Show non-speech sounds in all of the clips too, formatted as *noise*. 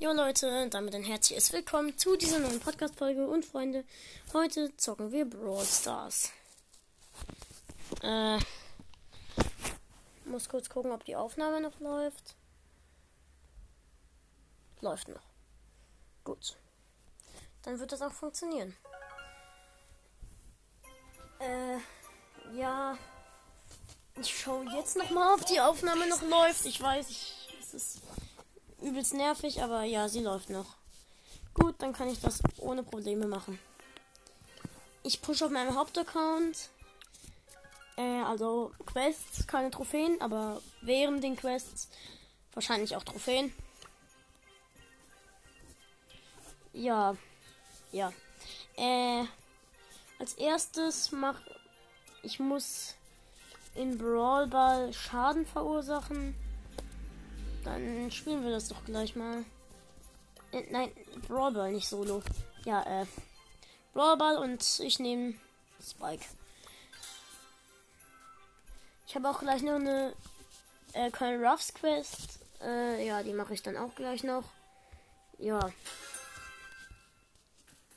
Jo Leute, damit ein herzliches Willkommen zu dieser neuen Podcast-Folge und Freunde, heute zocken wir Brawl Stars. Äh, muss kurz gucken, ob die Aufnahme noch läuft. Läuft noch. Gut. Dann wird das auch funktionieren. Äh, ja. Ich schaue jetzt nochmal, ob die Aufnahme noch läuft. Ich weiß, ich, es ist übelst nervig, aber ja, sie läuft noch. Gut, dann kann ich das ohne Probleme machen. Ich pushe auf meinem Hauptaccount. Äh, also Quests, keine Trophäen, aber während den Quests wahrscheinlich auch Trophäen. Ja, ja. Äh, als erstes mach ich muss in Brawl Ball Schaden verursachen. Dann spielen wir das doch gleich mal. Äh, nein, Brawl Ball, nicht Solo. Ja, äh. Brawl Ball und ich nehme Spike. Ich habe auch gleich noch eine äh, Colonel Ruffs Quest. Äh, ja, die mache ich dann auch gleich noch. Ja.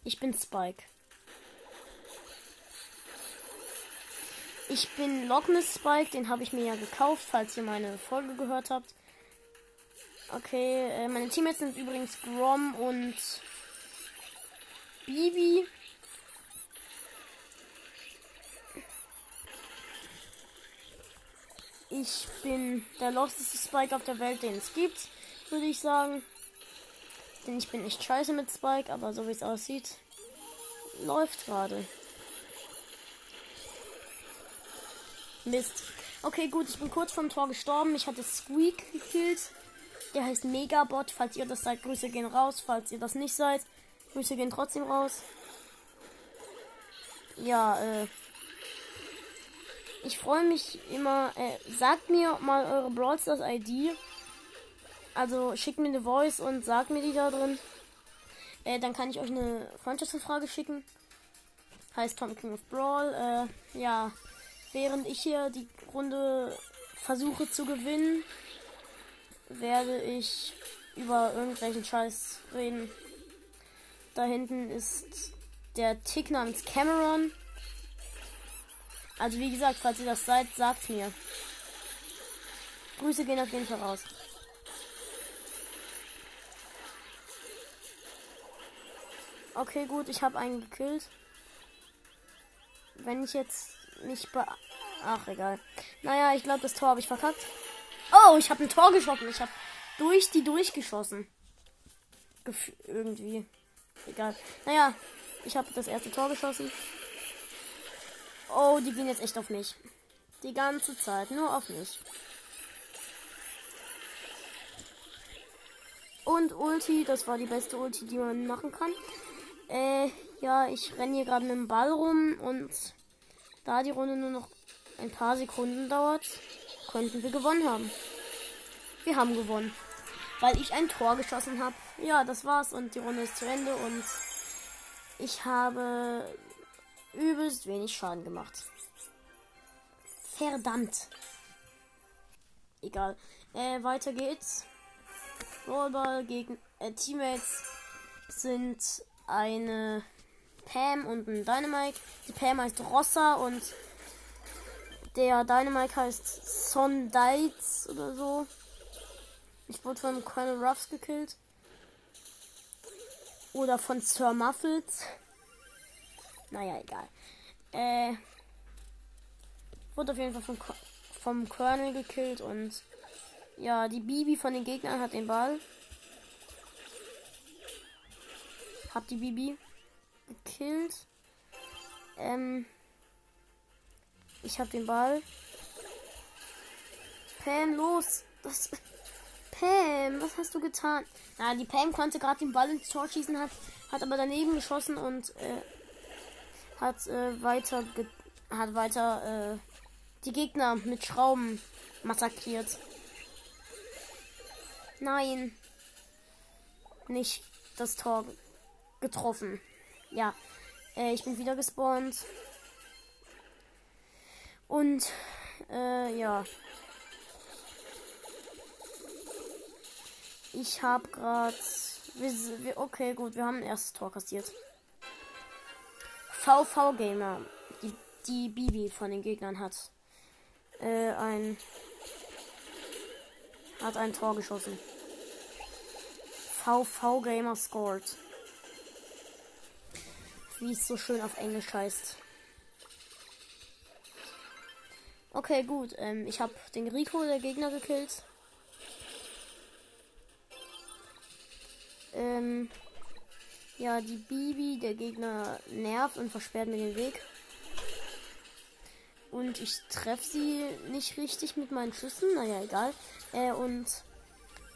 Ich bin Spike. Ich bin Lockness Spike, den habe ich mir ja gekauft, falls ihr meine Folge gehört habt. Okay, äh, meine Teammates sind übrigens Grom und Bibi. Ich bin der losteste Spike auf der Welt, den es gibt, würde ich sagen. Denn ich bin nicht scheiße mit Spike, aber so wie es aussieht, läuft gerade. Mist. Okay, gut, ich bin kurz vom Tor gestorben. Ich hatte Squeak gekillt. Der heißt Megabot. Falls ihr das seid, Grüße gehen raus. Falls ihr das nicht seid, Grüße gehen trotzdem raus. Ja, äh. Ich freue mich immer. Äh, sagt mir mal eure Brawl Stars ID. Also schickt mir eine Voice und sagt mir die da drin. Äh, dann kann ich euch eine Freundschaftsanfrage schicken. Heißt Tom King of Brawl. Äh, ja. Während ich hier die Runde versuche zu gewinnen, werde ich über irgendwelchen Scheiß reden. Da hinten ist der Tick namens Cameron. Also wie gesagt, falls ihr das seid, sagt mir. Grüße gehen auf jeden Fall raus. Okay, gut, ich habe einen gekillt. Wenn ich jetzt nicht be... Ach, egal. Naja, ich glaube, das Tor habe ich verkackt. Oh, ich habe ein Tor geschossen. Ich habe durch die durchgeschossen. Gef irgendwie. Egal. Naja, ich habe das erste Tor geschossen. Oh, die gehen jetzt echt auf mich. Die ganze Zeit. Nur auf mich. Und Ulti, das war die beste Ulti, die man machen kann. Äh, ja, ich renne hier gerade mit dem Ball rum und da die Runde nur noch ein paar Sekunden dauert, könnten wir gewonnen haben. Wir haben gewonnen. Weil ich ein Tor geschossen habe. Ja, das war's und die Runde ist zu Ende und ich habe übelst wenig Schaden gemacht. Verdammt. Egal. Äh, weiter geht's. Rollball gegen äh, Teammates sind eine Pam und ein Dynamite. Die Pam heißt Rossa und der Dynamite heißt Sondites oder so. Ich wurde von Colonel Ruffs gekillt. Oder von Sir Muffles. Naja, egal. Äh. Wurde auf jeden Fall vom, vom Colonel gekillt und ja, die Bibi von den Gegnern hat den Ball. Hab die Bibi gekillt. Ähm. Ich hab den Ball. Pam, los! Was? Pam, was hast du getan? Na, die Pam konnte gerade den Ball ins Tor schießen, hat, hat aber daneben geschossen und äh, hat äh, weiter hat weiter äh, die Gegner mit Schrauben massakriert. Nein. Nicht das Tor getroffen. Ja. Äh, ich bin wieder gespawnt. Und äh, ja. Ich habe gerade okay, gut, wir haben ein erstes Tor kassiert. VV Gamer, die, die Bibi von den Gegnern hat äh, ein hat ein Tor geschossen. VV Gamer scored. Wie es so schön auf Englisch heißt. Okay, gut. Ähm, ich habe den Rico, der Gegner, gekillt. Ähm, ja, die Bibi, der Gegner, nervt und versperrt mir den Weg. Und ich treffe sie nicht richtig mit meinen Schüssen. Naja, egal. Äh, und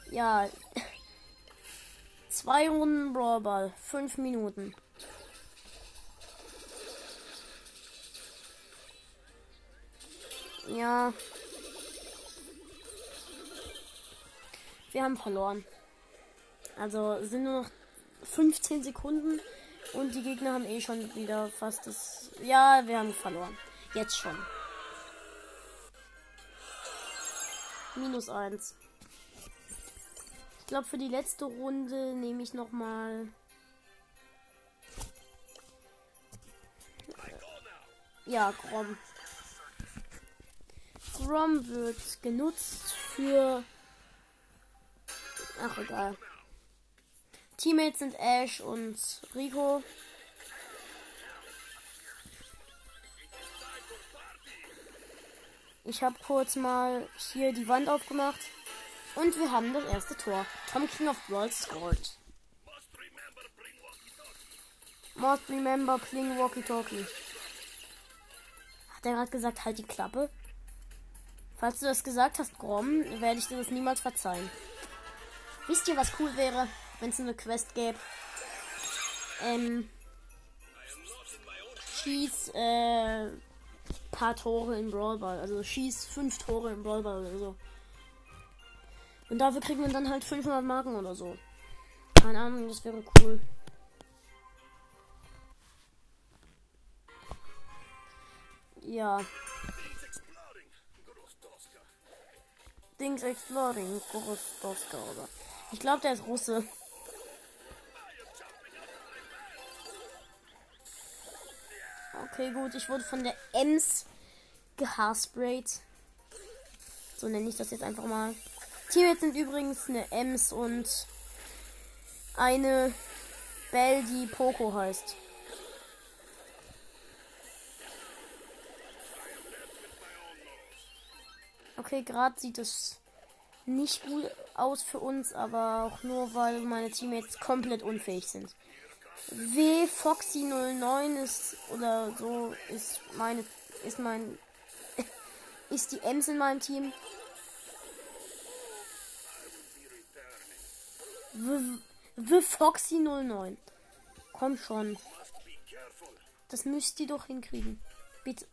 ja, *laughs* zwei Runden Brawlball, fünf Minuten. Ja. Wir haben verloren. Also sind nur noch 15 Sekunden und die Gegner haben eh schon wieder fast das. Ja, wir haben verloren. Jetzt schon. Minus 1. Ich glaube, für die letzte Runde nehme ich noch mal. Ja, Grom. Grom wird genutzt für. Ach, egal. Teammates sind Ash und Rico. Ich habe kurz mal hier die Wand aufgemacht. Und wir haben das erste Tor. Tom King of Brawl scored. Must remember playing Walkie Talkie. Hat er gerade gesagt, halt die Klappe? Falls du das gesagt hast, Grom, werde ich dir das niemals verzeihen. Wisst ihr, was cool wäre, wenn es eine Quest gäbe? Ähm. Schieß, äh. Paar Tore in Brawl Ball. Also schieß fünf Tore in Brawl Ball oder so. Und dafür kriegt man dann halt 500 Marken oder so. Keine Ahnung, das wäre cool. Ja. Dings Exploding. Gorostoska, oder? Ich glaube, der ist Russe. Okay, gut. Ich wurde von der Ems gehaarsprayt. So nenne ich das jetzt einfach mal. Teammates sind übrigens eine Ems und eine Belle, die Poco heißt. Okay, gerade sieht es nicht gut aus für uns, aber auch nur, weil meine Teammates komplett unfähig sind. W Foxy 09 ist oder so ist meine ist mein *laughs* ist die Ems in meinem Team. W Foxy 09. Komm schon. Das müsst ihr doch hinkriegen. Bitte.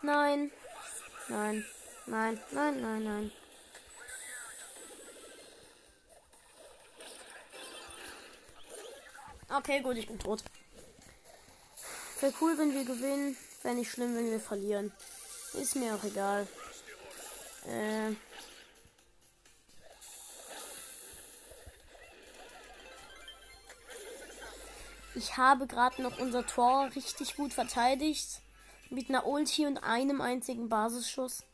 Nein. Nein. Nein. Nein, nein, nein. Okay, gut, ich bin tot. Wäre cool, wenn wir gewinnen. Wäre nicht schlimm, wenn wir verlieren. Ist mir auch egal. Äh. Ich habe gerade noch unser Tor richtig gut verteidigt. Mit einer Ulti und einem einzigen Basisschuss.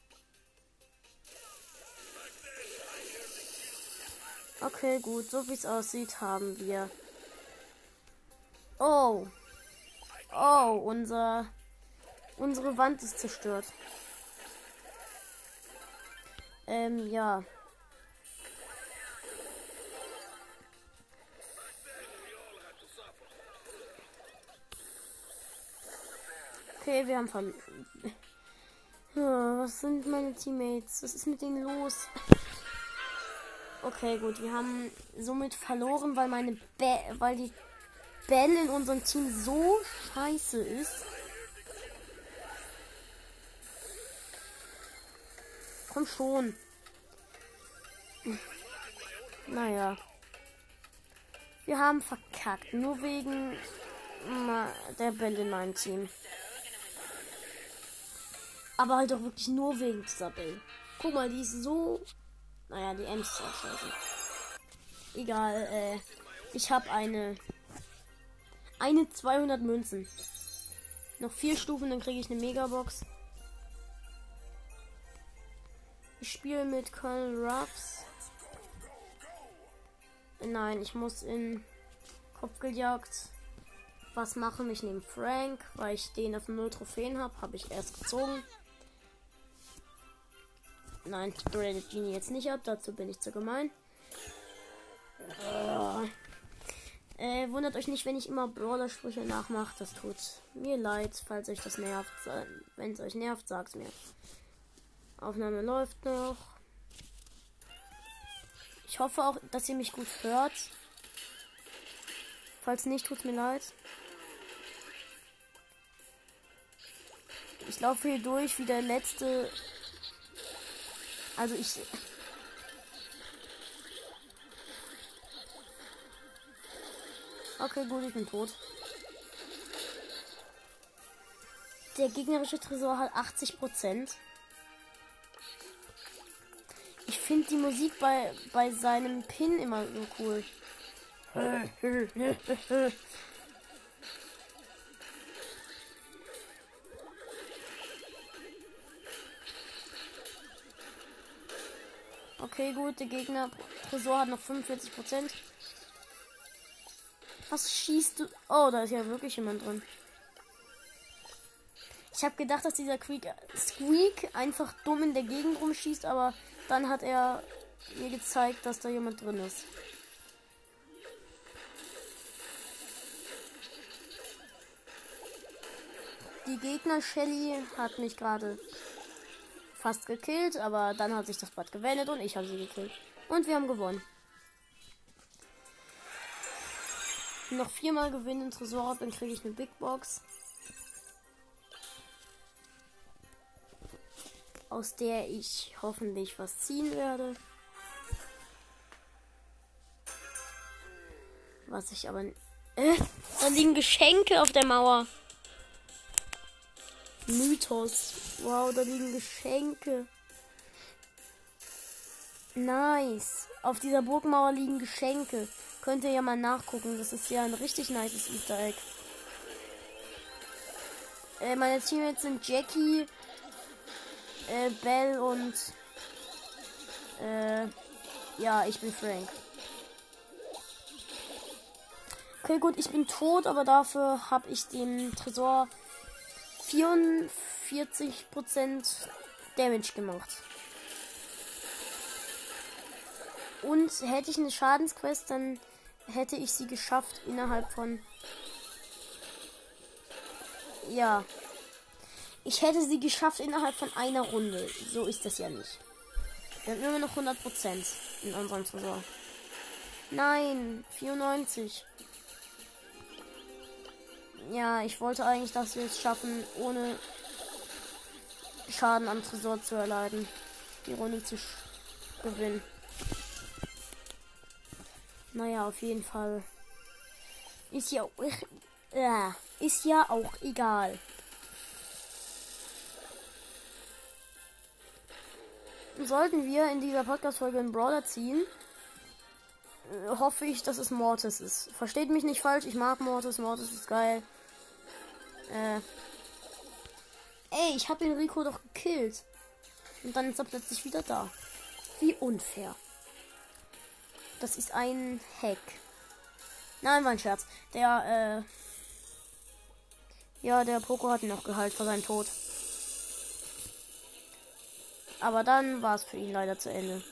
Okay, gut. So wie es aussieht, haben wir Oh. Oh, unser. Unsere Wand ist zerstört. Ähm, ja. Okay, wir haben von. *laughs* was sind meine Teammates? Was ist mit denen los? Okay, gut, wir haben somit verloren, weil meine Be weil die Bell in unserem Team so scheiße ist. Komm schon. Naja. Wir haben verkackt. Nur wegen der Bell in meinem Team. Aber halt auch wirklich nur wegen dieser Bell. Guck mal, die ist so. Naja, die Ems scheiße. Egal, äh, ich habe eine. Eine 200 Münzen. Noch vier Stufen, dann kriege ich eine Megabox. Ich spiele mit Colonel Ruffs. Nein, ich muss in Kopfgeldjagd was machen. Ich nehme Frank, weil ich den auf 0 Trophäen habe. Habe ich erst gezogen. Nein, ich grade Genie jetzt nicht ab. Dazu bin ich zu gemein. Äh, äh, wundert euch nicht, wenn ich immer Brawler-Sprüche nachmache. Das tut mir leid, falls euch das nervt. Wenn es euch nervt, sagt's mir. Aufnahme läuft noch. Ich hoffe auch, dass ihr mich gut hört. Falls nicht, tut mir leid. Ich laufe hier durch wie der letzte. Also ich. Okay, gut, ich bin tot. Der gegnerische Tresor hat 80 Prozent. Ich finde die Musik bei, bei seinem Pin immer so cool. *laughs* Okay, gut, der Gegner Tresor hat noch 45 Prozent. Was schießt du? Oh, da ist ja wirklich jemand drin. Ich habe gedacht, dass dieser Squeak, Squeak einfach dumm in der Gegend rumschießt, aber dann hat er mir gezeigt, dass da jemand drin ist. Die Gegner Shelly hat mich gerade fast gekillt, aber dann hat sich das Blatt gewendet und ich habe sie gekillt. Und wir haben gewonnen. Noch viermal gewinnen in Tresor, dann kriege ich eine Big Box. Aus der ich hoffentlich was ziehen werde. Was ich aber. Äh, da liegen Geschenke auf der Mauer. Mythos. Wow, da liegen Geschenke. Nice. Auf dieser Burgmauer liegen Geschenke. Könnt ihr ja mal nachgucken. Das ist ja ein richtig nice Easter Egg. Äh, meine Teammates sind Jackie, äh, Bell und äh, ja, ich bin Frank. Okay, gut, ich bin tot, aber dafür habe ich den Tresor 44% Damage gemacht. Und hätte ich eine Schadensquest, dann hätte ich sie geschafft innerhalb von. Ja. Ich hätte sie geschafft innerhalb von einer Runde. So ist das ja nicht. Wir haben immer noch 100% in unserem Tresor. Nein, 94. Ja, ich wollte eigentlich, dass wir es schaffen, ohne Schaden am Tresor zu erleiden. Die Runde zu gewinnen. Naja, auf jeden Fall. Ist ja, äh, ist ja auch egal. Sollten wir in dieser Podcast-Folge einen Brawler ziehen, äh, hoffe ich, dass es Mortis ist. Versteht mich nicht falsch, ich mag Mortis, Mortis ist geil. Äh. Ey, ich habe den Rico doch gekillt. Und dann ist er plötzlich wieder da. Wie unfair. Das ist ein Hack. Nein, war ein Scherz. Der, äh. Ja, der Poco hat ihn noch geheilt vor seinem Tod. Aber dann war es für ihn leider zu Ende.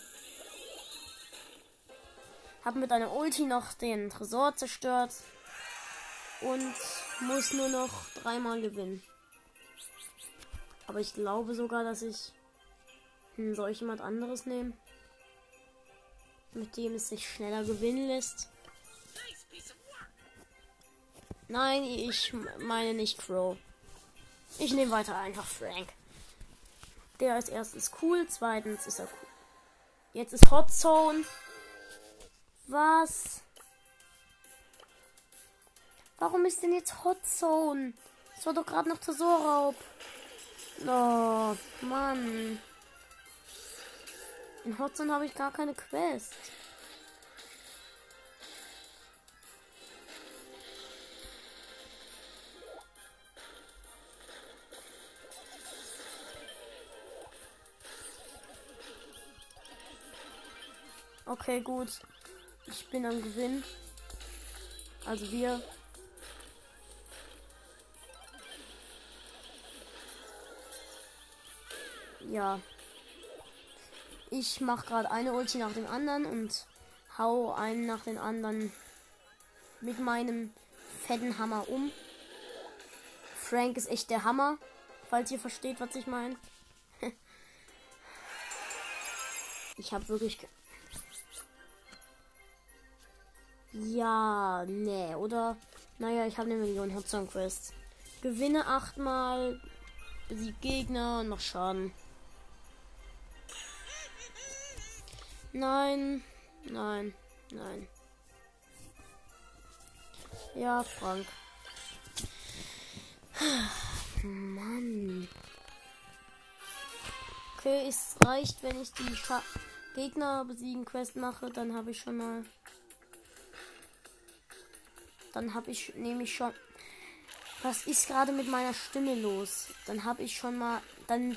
Hab mit einer Ulti noch den Tresor zerstört. Und muss nur noch dreimal gewinnen. Aber ich glaube sogar, dass ich. Hm, soll ich jemand anderes nehmen? Mit dem es sich schneller gewinnen lässt. Nein, ich meine nicht Crow. Ich nehme weiter einfach Frank. Der ist erstens cool, zweitens ist er cool. Jetzt ist Hot Zone. Was? Warum ist denn jetzt Hot Zone? Das war doch gerade noch Tresorraub. Oh, Mann. In Hot Zone habe ich gar keine Quest. Okay, gut. Ich bin am Gewinn. Also wir Ja. Ich mache gerade eine Ulti nach dem anderen und hau einen nach den anderen mit meinem fetten Hammer um. Frank ist echt der Hammer, falls ihr versteht, was ich meine. *laughs* ich habe wirklich. Ja, nee, oder? Naja, ich habe eine Million Hotzone Quest. Gewinne achtmal, besieg Gegner und mach Schaden. Nein, nein, nein. Ja, Frank. Mann. Okay, es reicht, wenn ich die Scha Gegner besiegen Quest mache, dann habe ich schon mal. Dann habe ich nämlich schon. Was ist gerade mit meiner Stimme los? Dann habe ich schon mal. Dann.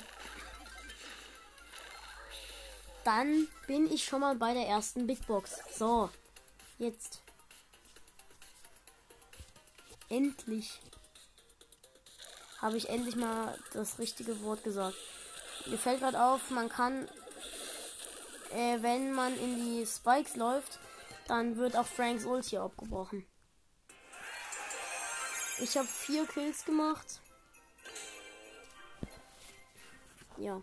Dann bin ich schon mal bei der ersten Big Box. So. Jetzt. Endlich. Habe ich endlich mal das richtige Wort gesagt. Mir fällt gerade auf, man kann, äh, wenn man in die Spikes läuft, dann wird auch Franks Ulti abgebrochen. Ich habe vier Kills gemacht. Ja.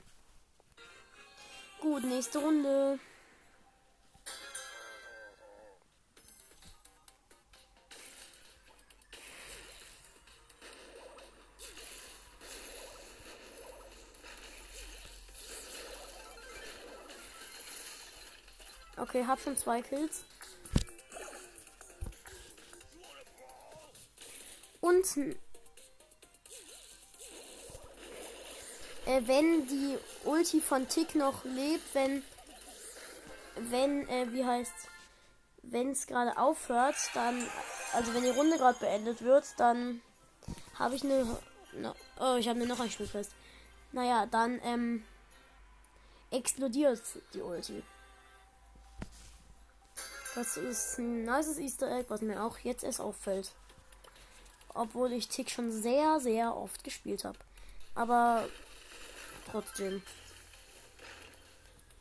Gut, nächste Runde. Okay, hab schon zwei Kills. Und äh, wenn die Ulti von Tick noch lebt, wenn wenn äh, wie heißt wenn es gerade aufhört, dann also wenn die Runde gerade beendet wird, dann habe ich eine no, oh, ich habe mir noch ein Spiel fest. Naja, dann ähm, explodiert die Ulti. Das ist ein nices Easter Egg, was mir auch jetzt erst auffällt. Obwohl ich Tick schon sehr, sehr oft gespielt habe. Aber trotzdem.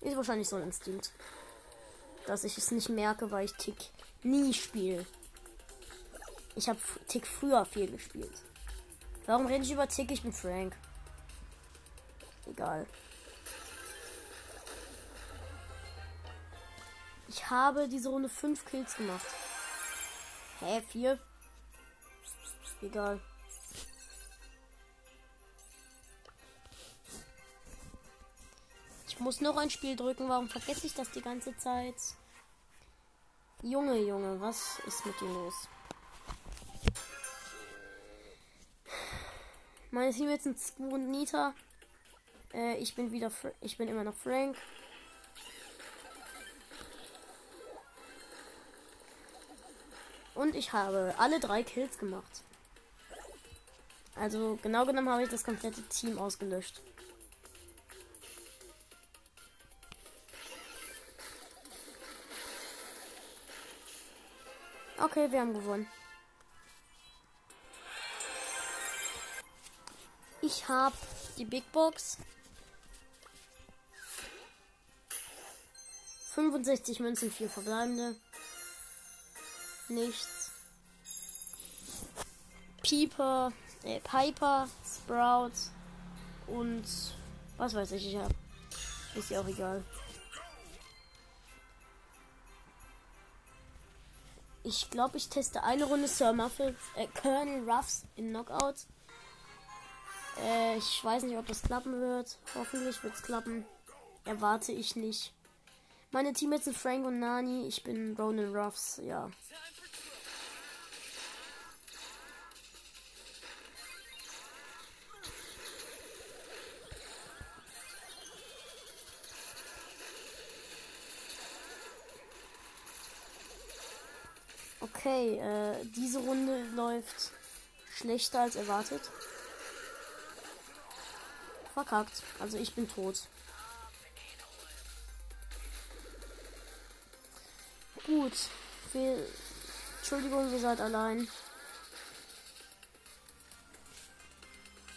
Ist wahrscheinlich so ein Instinkt. Dass ich es nicht merke, weil ich Tick nie spiele. Ich habe Tick früher viel gespielt. Warum rede ich über Tick? Ich bin Frank. Egal. Ich habe diese Runde 5 Kills gemacht. Hä, 4? Egal. Ich muss noch ein Spiel drücken. Warum vergesse ich das die ganze Zeit? Junge, Junge, was ist mit dir los? Meine Teammates sind Sku und Nita. Äh, ich bin wieder, Fra ich bin immer noch Frank. Und ich habe alle drei Kills gemacht. Also genau genommen habe ich das komplette Team ausgelöscht. Okay, wir haben gewonnen. Ich habe die Big Box. 65 Münzen, 4 verbleibende nichts. Pieper, äh, Piper, Sprout und was weiß ich, ich habe. Ist ja auch egal. Ich glaube, ich teste eine Runde Sir Muffles, äh, Colonel Ruffs in Knockout. Äh, ich weiß nicht, ob das klappen wird. Hoffentlich wird es klappen. Erwarte ich nicht. Meine Teammates sind Frank und Nani. Ich bin Ronan Ruffs, ja. Okay, äh, diese Runde läuft schlechter als erwartet. Verkackt. Also ich bin tot. Gut. Wir, Entschuldigung, ihr seid allein.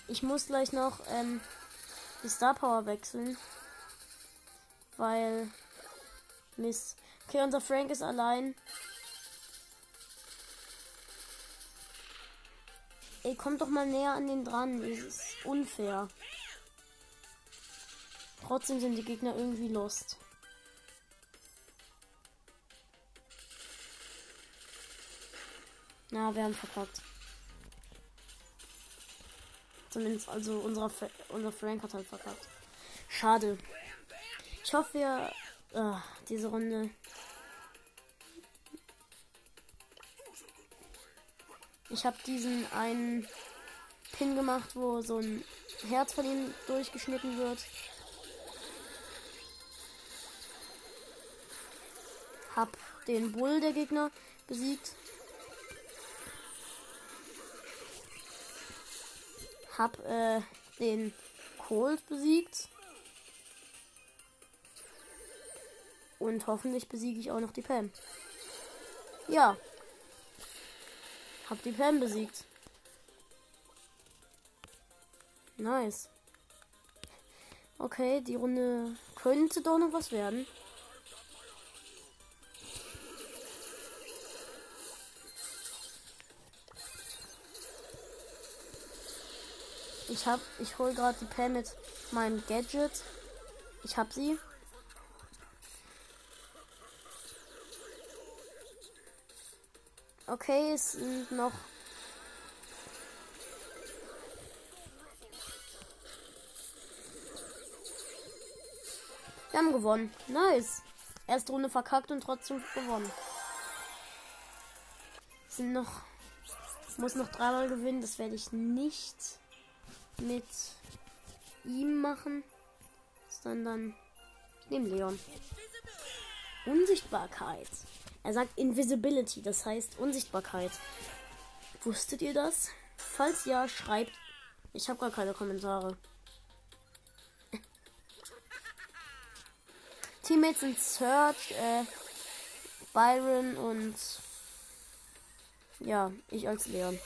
Ich muss gleich noch ähm, die Star Power wechseln. Weil. Mist. Okay, unser Frank ist allein. Ey, kommt doch mal näher an den dran. Das ist unfair. Trotzdem sind die Gegner irgendwie lost. Na, wir haben verkackt. Zumindest, also unser, unser Frank hat halt verkackt. Schade. Ich hoffe, wir. Uh, diese Runde. Ich habe diesen einen Pin gemacht, wo so ein Herz von ihm durchgeschnitten wird. Hab den Bull der Gegner besiegt. Hab äh, den Cold besiegt. Und hoffentlich besiege ich auch noch die Pam. Ja. Hab die Pam besiegt. Nice. Okay, die Runde könnte doch noch was werden. Ich hab, ich hol gerade die Pam mit meinem Gadget. Ich hab sie. Okay, es sind noch. Wir haben gewonnen. Nice. Erste Runde verkackt und trotzdem gewonnen. Es sind noch. Ich muss noch dreimal gewinnen. Das werde ich nicht mit ihm machen, sondern nehme Leon. Unsichtbarkeit. Er sagt Invisibility, das heißt Unsichtbarkeit. Wusstet ihr das? Falls ja, schreibt. Ich habe gar keine Kommentare. *laughs* Teammates sind Search, äh, Byron und ja, ich als Leon.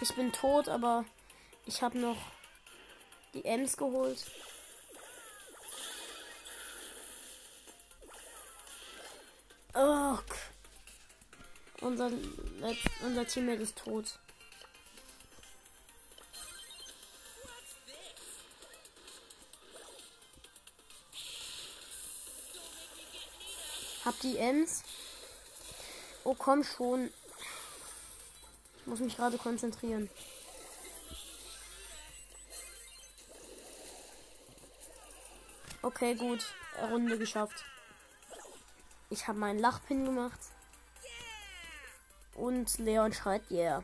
Ich bin tot, aber ich habe noch die Ems geholt. Oh. Unser, unser Teammate ist tot. Hab die Ems. Oh, komm schon. Muss mich gerade konzentrieren. Okay, gut. Runde geschafft. Ich habe meinen Lachpin gemacht. Und Leon schreit yeah.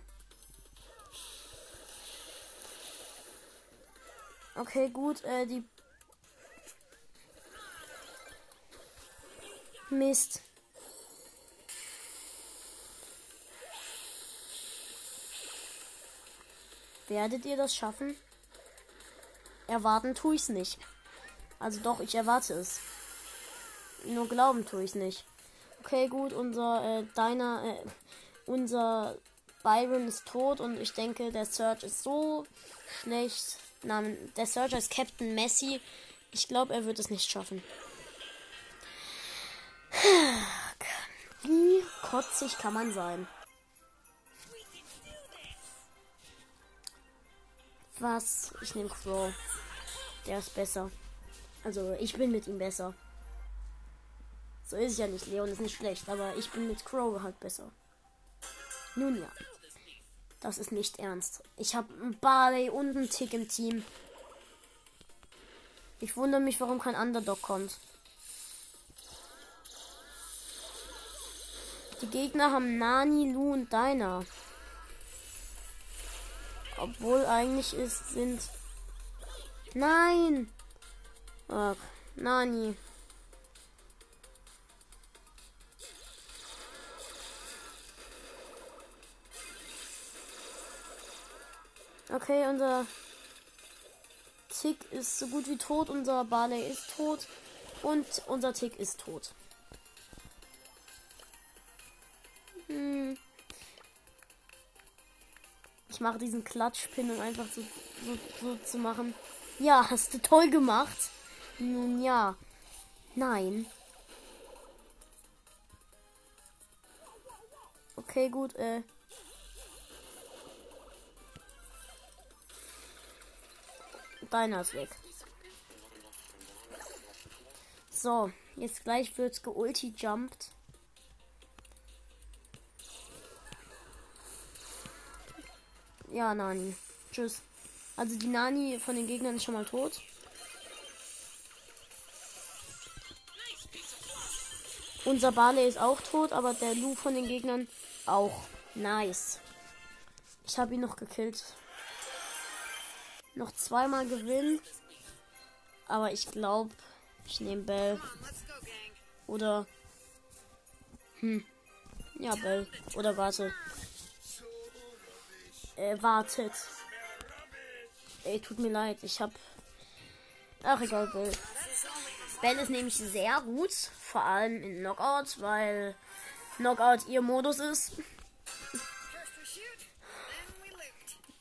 Okay, gut. Äh, die Mist. Werdet ihr das schaffen? Erwarten tue ich es nicht. Also doch, ich erwarte es. Nur glauben tue ich nicht. Okay, gut, unser äh, deiner, äh, unser Byron ist tot und ich denke, der Search ist so schlecht. Namen, der Search ist Captain Messi. Ich glaube, er wird es nicht schaffen. Wie kotzig kann man sein? Was? Ich nehme Crow. Der ist besser. Also, ich bin mit ihm besser. So ist ja nicht. Leon ist nicht schlecht, aber ich bin mit Crow halt besser. Nun ja. Das ist nicht ernst. Ich habe einen Barley und einen Tick im Team. Ich wundere mich, warum kein Underdog kommt. Die Gegner haben Nani, Lu und Deiner. Obwohl eigentlich ist, sind. Nein! Ach, Nani. Okay, unser Tick ist so gut wie tot, unser Barley ist tot und unser Tick ist tot. Hm. Ich mache diesen Klatschpin, um einfach so, so, so zu machen. Ja, hast du toll gemacht. Nun ja. Nein. Okay, gut, äh. Deiner ist weg. So, jetzt gleich wird's geulti-jumpt. Ja, Nani. Tschüss. Also die Nani von den Gegnern ist schon mal tot. Unser Barley ist auch tot, aber der Lu von den Gegnern auch. Nice. Ich habe ihn noch gekillt. Noch zweimal gewinnen. Aber ich glaube, ich nehme Bell. Oder. Hm. Ja, Bell. Oder warte. Äh, wartet. Ey, tut mir leid. Ich hab. Ach, egal, Bell. Bell ist nämlich sehr gut. Vor allem in Knockout, weil Knockout ihr Modus ist.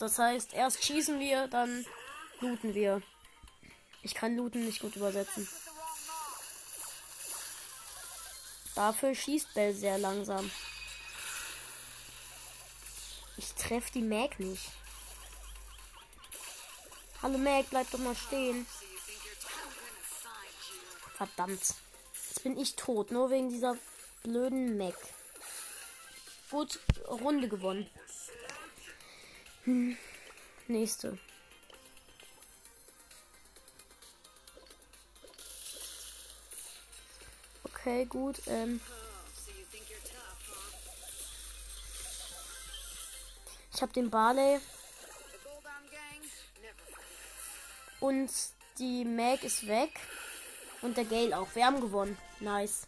Das heißt, erst schießen wir, dann looten wir. Ich kann looten nicht gut übersetzen. Dafür schießt Bell sehr langsam. Ich treffe die Mag nicht. Hallo Mag, bleib doch mal stehen. Verdammt. Jetzt bin ich tot, nur wegen dieser blöden Mac. Gut, Runde gewonnen. Hm. Nächste. Okay, gut. Ähm. Ich habe den Barley. Und die Mag ist weg. Und der Gale auch. Wir haben gewonnen. Nice.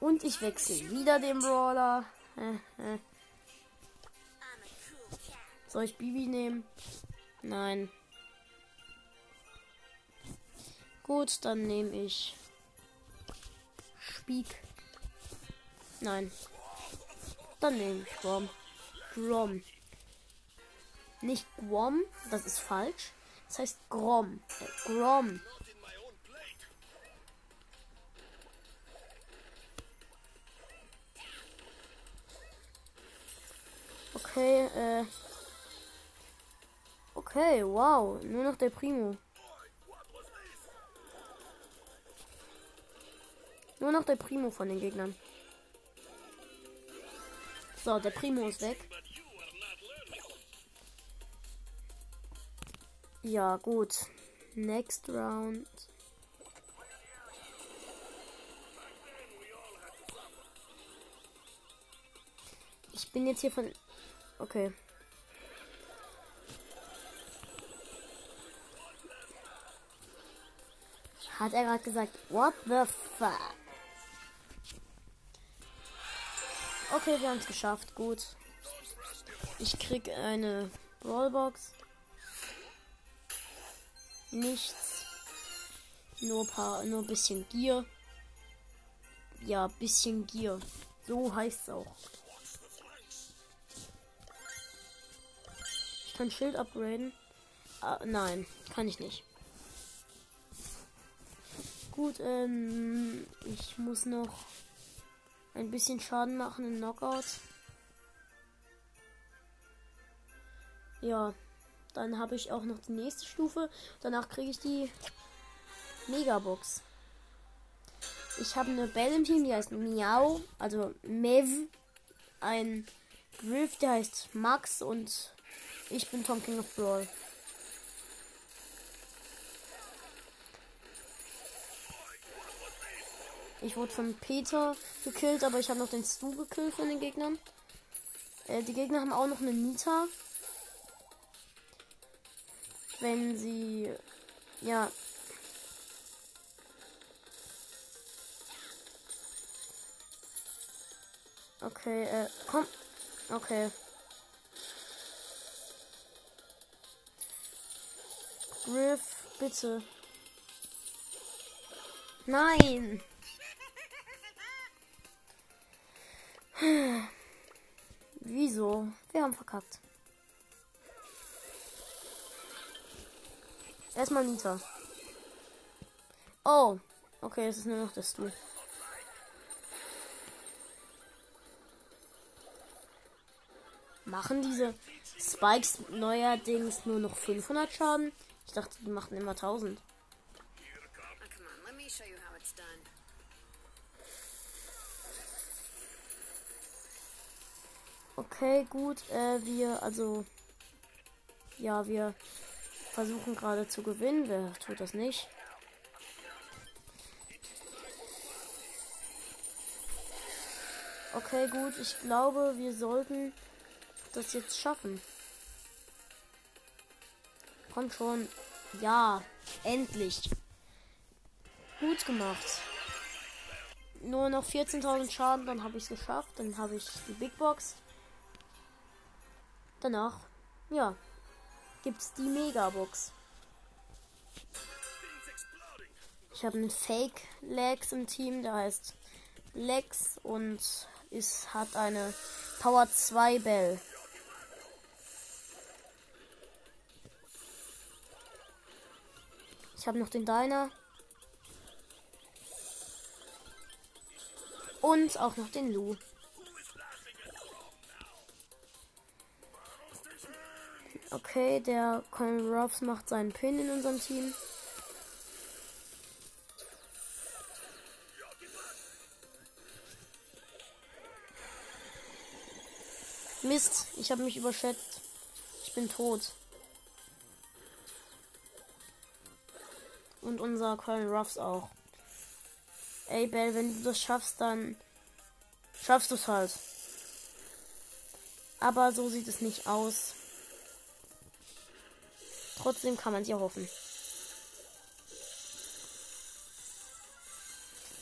Und ich wechsle wieder den Brawler. *laughs* Soll ich Bibi nehmen? Nein. Gut, dann nehme ich Spiek. Nein. Dann nehme ich Grom. Grom. Nicht Grom, das ist falsch. Das heißt Grom. Äh, Grom. Okay, äh. Okay, wow. Nur noch der Primo. Nur noch der Primo von den Gegnern. So, der Primo ist weg. Ja, gut. Next round. Ich bin jetzt hier von. Okay. Hat er gerade gesagt, what the fuck? Okay, wir haben es geschafft. Gut. Ich krieg eine Brawlbox. Nichts. Nur paar, nur ein bisschen Gier. Ja, bisschen Gier. So heißt es auch. Kann Schild upgraden. Ah, nein, kann ich nicht. Gut, ähm, ich muss noch ein bisschen Schaden machen in Knockout. Ja, dann habe ich auch noch die nächste Stufe. Danach kriege ich die Megabox. Ich habe eine Belle im Team, die heißt Miau, also Mev. Ein Griff, der heißt Max und ich bin Tom King of Brawl. Ich wurde von Peter gekillt, aber ich habe noch den Stu gekillt von den Gegnern. Äh, die Gegner haben auch noch eine Nita. Wenn sie. Ja. Okay, äh, komm. Okay. Griff, bitte. Nein. Wieso? Wir haben verkackt. Erstmal Nita. Oh. Okay, es ist nur noch das Du. Machen diese Spikes neuerdings nur noch 500 Schaden? Ich dachte, die machten immer 1000. Okay, gut. Äh, wir, also. Ja, wir versuchen gerade zu gewinnen. Wer tut das nicht? Okay, gut. Ich glaube, wir sollten das jetzt schaffen. Kommt schon. Ja, endlich. Gut gemacht. Nur noch 14.000 Schaden, dann habe ich es geschafft. Dann habe ich die Big Box. Danach, ja, gibt's die Megabox. Ich habe einen Fake Lex im Team, der heißt Lex und ist, hat eine Power 2 Bell. Ich habe noch den Diner. Und auch noch den Lu. Okay, der Colin Ruffs macht seinen Pin in unserem Team. Mist, ich habe mich überschätzt. Ich bin tot. Und unser Colin Ruffs auch. Ey, Bell, wenn du das schaffst, dann schaffst du es halt. Aber so sieht es nicht aus. Trotzdem kann man sie hoffen.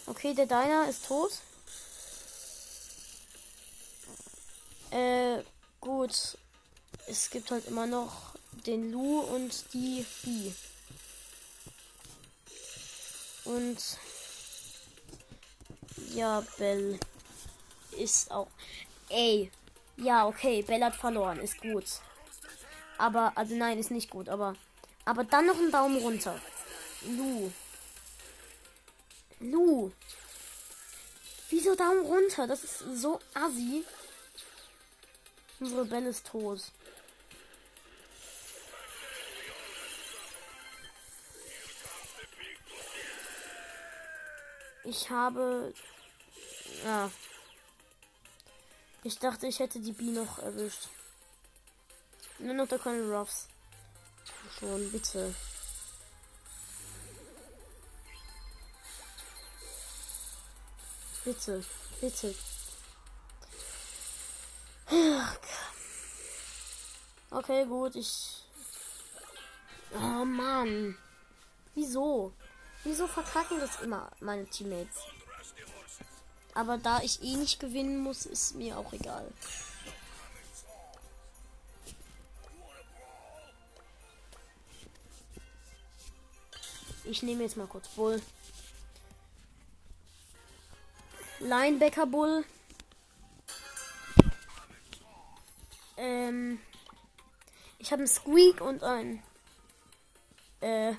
Okay, der Diner ist tot. Äh, gut. Es gibt halt immer noch den Lu und die Bi. Und ja, Bell ist auch. Ey. Ja, okay, Bell hat verloren, ist gut. Aber, also nein, ist nicht gut, aber. Aber dann noch ein Daumen runter. Lu. Lu. Wieso Daumen runter? Das ist so assi. Unsere Belle ist tot. Ich habe. Ja. Ich dachte, ich hätte die B noch erwischt. Nur noch der Colonel Ruffs. Schon, bitte. Bitte, bitte. Okay, gut, ich. Oh Mann. Wieso? Wieso verkacken das immer meine Teammates? Aber da ich eh nicht gewinnen muss, ist mir auch egal. Ich nehme jetzt mal kurz Bull. Linebacker Bull. Ähm, ich habe einen Squeak und ein äh,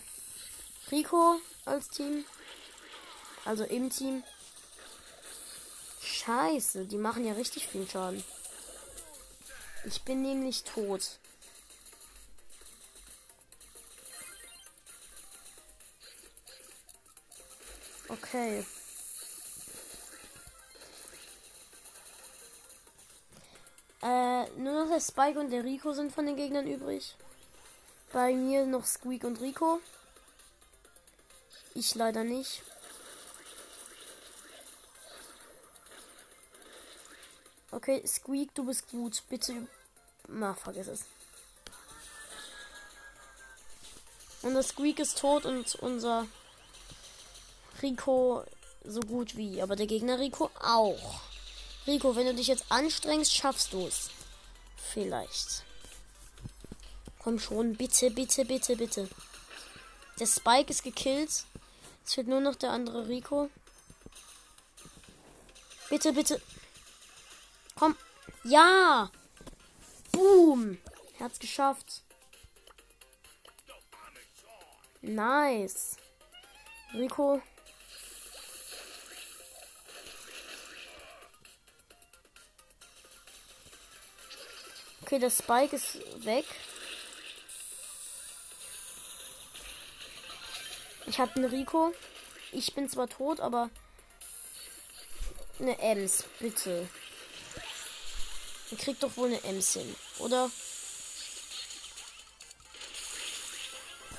Rico als Team. Also im Team. Scheiße, die machen ja richtig viel Schaden. Ich bin nämlich tot. Okay. Äh, nur noch der Spike und der Rico sind von den Gegnern übrig. Bei mir noch Squeak und Rico. Ich leider nicht. Okay, Squeak, du bist gut. Bitte. Na, vergiss es. Unser Squeak ist tot und unser Rico so gut wie. Aber der Gegner Rico auch. Rico, wenn du dich jetzt anstrengst, schaffst du es. Vielleicht. Komm schon, bitte, bitte, bitte, bitte. Der Spike ist gekillt. Es fehlt nur noch der andere Rico. Bitte, bitte. Komm. Ja. Boom. Er hat's geschafft. Nice. Rico. Okay, der Spike ist weg. Ich habe einen Rico. Ich bin zwar tot, aber eine Ems, bitte. Ihr kriegt doch wohl eine Ems hin, oder?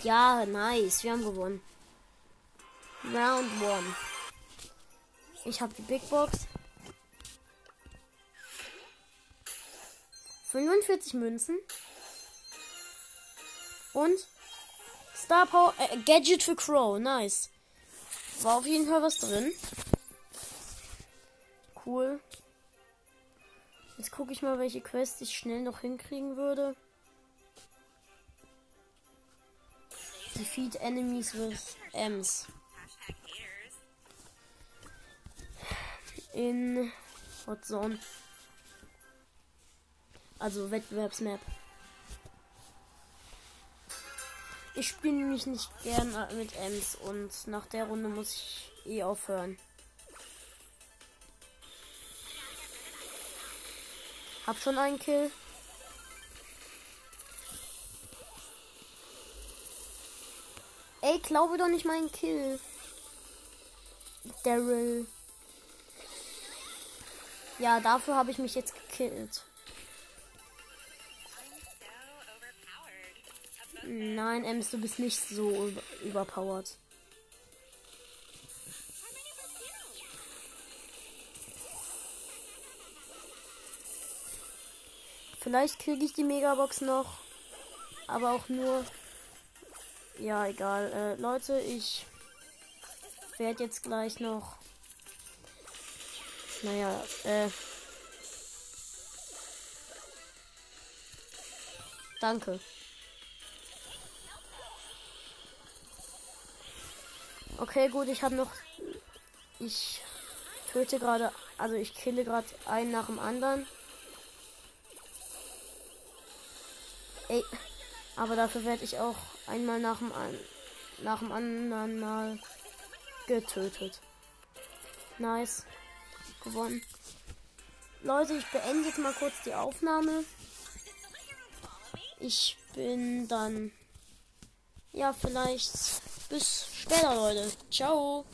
Ja, nice. Wir haben gewonnen. Round 1. Ich habe die Big Box. 45 Münzen. Und Star Power äh, Gadget für Crow. Nice. War auf jeden Fall was drin. Cool. Jetzt gucke ich mal, welche Quest ich schnell noch hinkriegen würde. Defeat enemies with M's. In Hot Zone. Also Wettbewerbsmap. Ich spiele nämlich nicht gern mit Ems und nach der Runde muss ich eh aufhören. Hab schon einen Kill. Ey, glaube doch nicht meinen Kill. Daryl. Ja, dafür habe ich mich jetzt gekillt. Nein, Ems, du bist nicht so überpowered. Vielleicht kriege ich die Megabox noch. Aber auch nur ja, egal. Äh, Leute, ich werde jetzt gleich noch. Naja, äh. Danke. Okay, gut, ich habe noch. Ich töte gerade. Also, ich kille gerade einen nach dem anderen. Ey. Aber dafür werde ich auch einmal nach dem, an nach dem anderen Mal getötet. Nice. Gewonnen. Leute, ich beende jetzt mal kurz die Aufnahme. Ich bin dann. Ja, vielleicht bis später, Leute. Ciao.